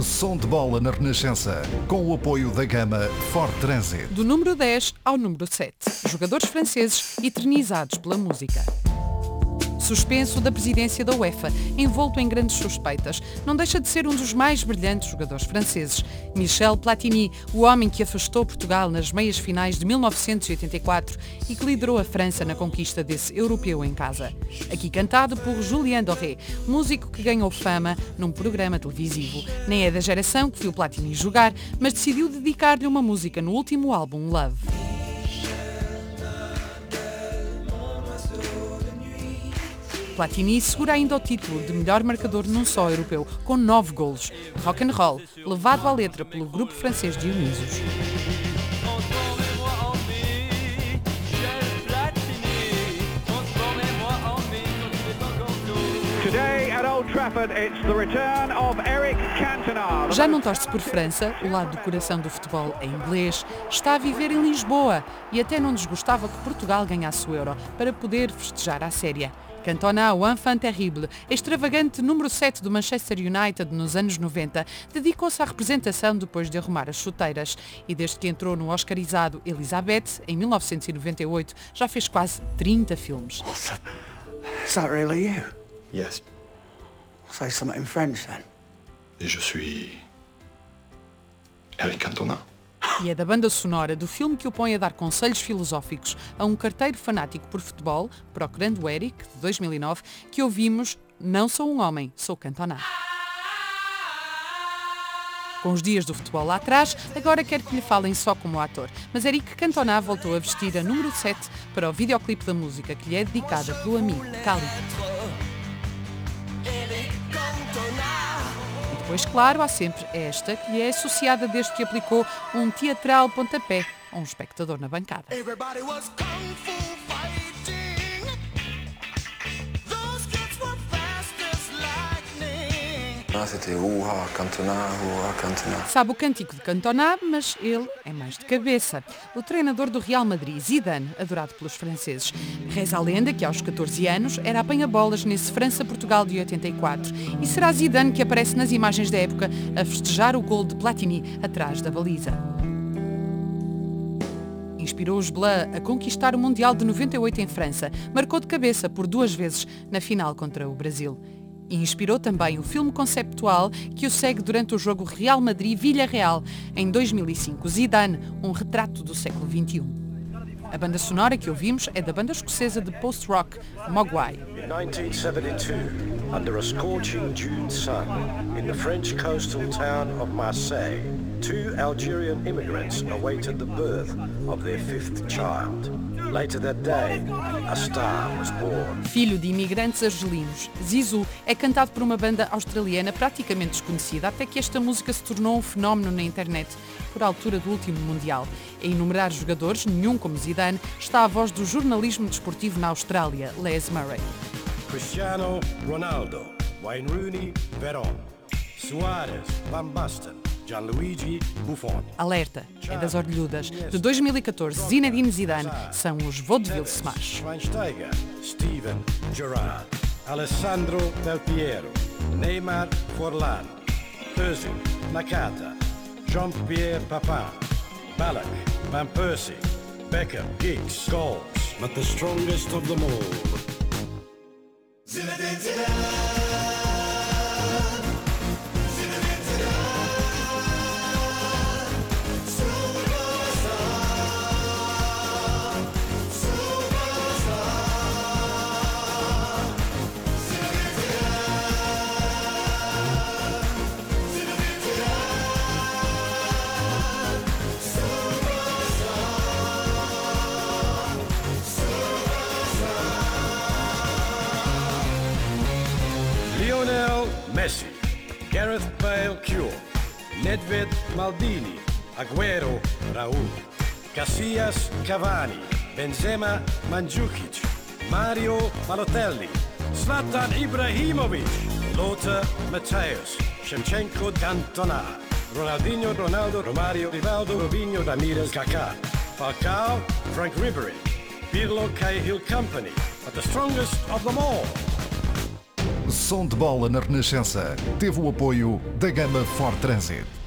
Som de bola na Renascença, com o apoio da gama Ford Transit. Do número 10 ao número 7. Jogadores franceses eternizados pela música suspenso da presidência da UEFA, envolto em grandes suspeitas. Não deixa de ser um dos mais brilhantes jogadores franceses. Michel Platini, o homem que afastou Portugal nas meias finais de 1984 e que liderou a França na conquista desse europeu em casa. Aqui cantado por Julien Doré, músico que ganhou fama num programa televisivo. Nem é da geração que viu Platini jogar, mas decidiu dedicar-lhe uma música no último álbum Love. Platini segura ainda o título de melhor marcador num só europeu, com nove golos. Rock and roll, levado à letra pelo grupo francês Dionysos. Já não torce por França, o lado do coração do futebol é inglês, está a viver em Lisboa e até não desgostava que Portugal ganhasse o Euro para poder festejar à séria. Cantona, o enfant terrible, extravagante número 7 do Manchester United nos anos 90, dedicou-se à representação depois de arrumar as chuteiras e desde que entrou no oscarizado Elizabeth, em 1998, já fez quase 30 filmes. Is that really you? Yes. Say something in French then. Je suis Eric Cantona. E é da banda sonora do filme que o põe a dar conselhos filosóficos a um carteiro fanático por futebol, procurando o Eric, de 2009, que ouvimos Não sou um homem, sou Cantona. Com os dias do futebol lá atrás, agora quer que lhe falem só como ator. Mas Eric Cantona voltou a vestir a número 7 para o videoclipe da música que lhe é dedicada pelo amigo Cali. Pois claro, há sempre esta que lhe é associada desde que aplicou um teatral pontapé a um espectador na bancada. Sabe o cântico de Cantona, mas ele é mais de cabeça. O treinador do Real Madrid, Zidane, adorado pelos franceses. Reza a lenda que aos 14 anos era apanha-bolas nesse França-Portugal de 84. E será Zidane que aparece nas imagens da época a festejar o gol de Platini atrás da baliza inspirou os Bleu a conquistar o Mundial de 98 em França. Marcou de cabeça por duas vezes na final contra o Brasil e inspirou também o filme conceptual que o segue durante o jogo Real Madrid-Villarreal em 2005, Zidane, um retrato do século XXI. A banda sonora que ouvimos é da banda escocesa de post-rock Mogwai. In 1972, under a scorching June sun, in the French coastal town of Marseille, two Algerian immigrants awaited the birth of their fifth child. Later that day, a star was born. Filho de imigrantes argelinos, Zizou é cantado por uma banda australiana praticamente desconhecida, até que esta música se tornou um fenómeno na internet por altura do último Mundial. Em enumerar jogadores, nenhum como Zidane, está a voz do jornalismo desportivo na Austrália, Les Murray. Cristiano Ronaldo, Wayne Rooney, Veron, Suarez, Van Basten, Gianluigi Buffon. Alerta, é das orelhudas. De 2014, Zinedine Zidane são os Vaudeville Smash. Schweinsteiger, Steven Gerrard, Alessandro Del Piero, Neymar Forlan, Özil, Nakata, Jean-Pierre Papin, Ballack, Van Persie, Beckham, Giggs, Scholes, but the strongest of them all. Zinedine Zidane. Messi, Gareth Bale Cure, Nedved Maldini, Aguero Raul, Casillas Cavani, Benzema Mandzukic, Mario Balotelli, Zlatan Ibrahimovic, Lothar Matthäus, Shevchenko Cantona, Ronaldinho Ronaldo Romario Rivaldo Robinho Ramirez Kaká, Falcao Frank Ribery, Pirlo Cahill Company, but the strongest of them all Som de bola na Renascença. Teve o apoio da gama Ford Transit.